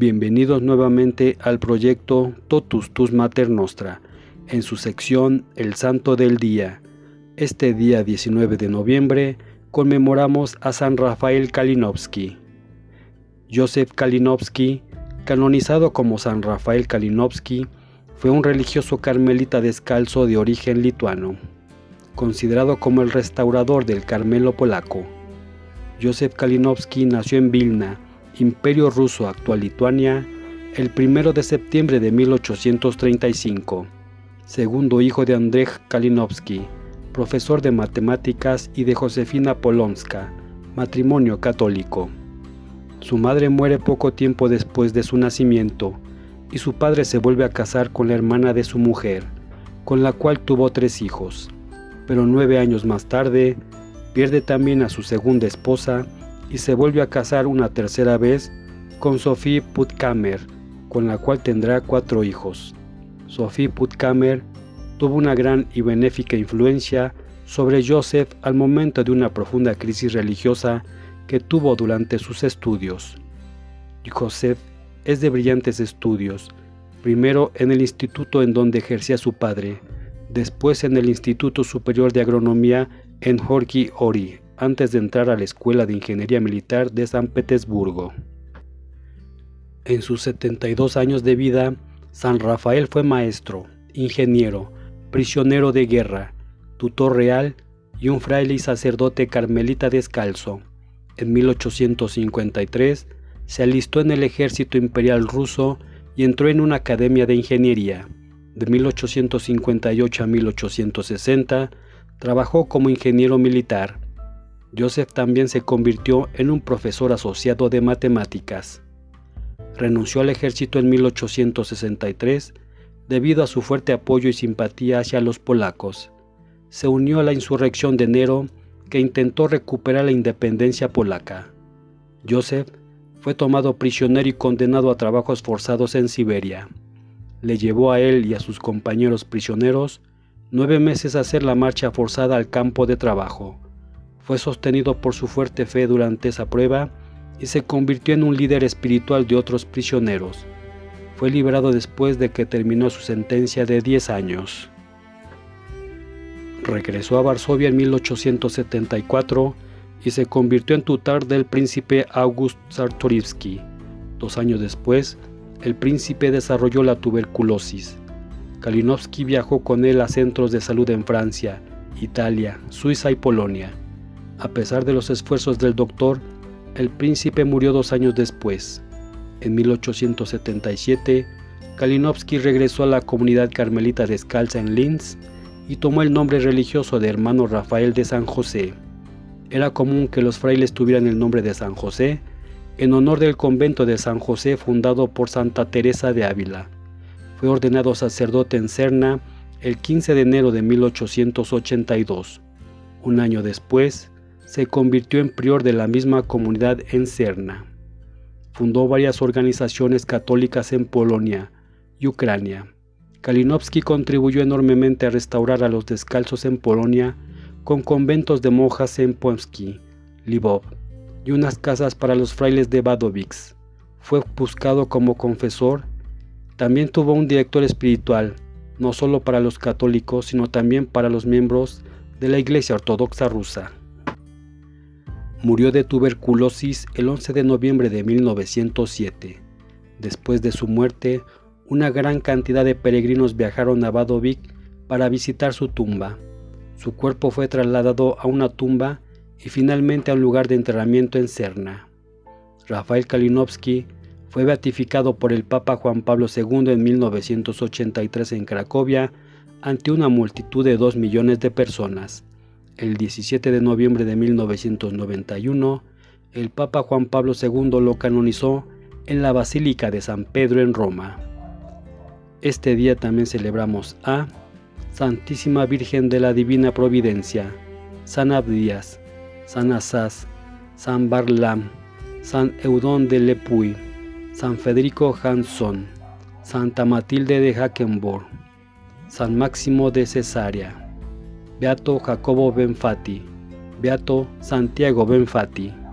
Bienvenidos nuevamente al proyecto Totus Tus Mater Nostra, en su sección El Santo del Día. Este día 19 de noviembre conmemoramos a San Rafael Kalinowski. Joseph Kalinowski, canonizado como San Rafael Kalinowski, fue un religioso carmelita descalzo de origen lituano, considerado como el restaurador del Carmelo polaco. Joseph Kalinowski nació en Vilna, Imperio Ruso, actual Lituania, el 1 de septiembre de 1835, segundo hijo de Andrzej Kalinowski, profesor de matemáticas, y de Josefina Polonska, matrimonio católico. Su madre muere poco tiempo después de su nacimiento y su padre se vuelve a casar con la hermana de su mujer, con la cual tuvo tres hijos. Pero nueve años más tarde, pierde también a su segunda esposa y se vuelve a casar una tercera vez con Sophie Putkamer, con la cual tendrá cuatro hijos. Sophie Putkamer tuvo una gran y benéfica influencia sobre Joseph al momento de una profunda crisis religiosa que tuvo durante sus estudios. Joseph es de brillantes estudios, primero en el instituto en donde ejercía su padre, después en el Instituto Superior de Agronomía en Horky Ori, antes de entrar a la Escuela de Ingeniería Militar de San Petersburgo. En sus 72 años de vida, San Rafael fue maestro, ingeniero, prisionero de guerra, tutor real y un fraile y sacerdote carmelita descalzo. En 1853 se alistó en el ejército imperial ruso y entró en una academia de ingeniería. De 1858 a 1860 trabajó como ingeniero militar Joseph también se convirtió en un profesor asociado de matemáticas. Renunció al ejército en 1863 debido a su fuerte apoyo y simpatía hacia los polacos. Se unió a la insurrección de enero que intentó recuperar la independencia polaca. Joseph fue tomado prisionero y condenado a trabajos forzados en Siberia. Le llevó a él y a sus compañeros prisioneros nueve meses a hacer la marcha forzada al campo de trabajo fue sostenido por su fuerte fe durante esa prueba y se convirtió en un líder espiritual de otros prisioneros. Fue liberado después de que terminó su sentencia de 10 años. Regresó a Varsovia en 1874 y se convirtió en tutor del príncipe August Czartoryski. Dos años después, el príncipe desarrolló la tuberculosis. Kalinowski viajó con él a centros de salud en Francia, Italia, Suiza y Polonia. A pesar de los esfuerzos del doctor, el príncipe murió dos años después. En 1877, Kalinowski regresó a la comunidad carmelita descalza en Linz y tomó el nombre religioso de hermano Rafael de San José. Era común que los frailes tuvieran el nombre de San José en honor del convento de San José fundado por Santa Teresa de Ávila. Fue ordenado sacerdote en Serna el 15 de enero de 1882. Un año después, se convirtió en prior de la misma comunidad en Cerna. Fundó varias organizaciones católicas en Polonia y Ucrania. Kalinowski contribuyó enormemente a restaurar a los descalzos en Polonia con conventos de monjas en Pomski, Lvov y unas casas para los frailes de Wadowice. Fue buscado como confesor. También tuvo un director espiritual, no solo para los católicos, sino también para los miembros de la Iglesia Ortodoxa rusa. Murió de tuberculosis el 11 de noviembre de 1907. Después de su muerte, una gran cantidad de peregrinos viajaron a Vadovic para visitar su tumba. Su cuerpo fue trasladado a una tumba y finalmente a un lugar de enterramiento en Cerna. Rafael Kalinowski fue beatificado por el Papa Juan Pablo II en 1983 en Cracovia ante una multitud de dos millones de personas. El 17 de noviembre de 1991, el Papa Juan Pablo II lo canonizó en la Basílica de San Pedro en Roma. Este día también celebramos a Santísima Virgen de la Divina Providencia, San Abdías, San Asás, San Barlam, San Eudón de Lepuy, San Federico Hanson, Santa Matilde de Hackenborg, San Máximo de Cesarea. Beato Jacobo Benfati, Beato Santiago Benfati.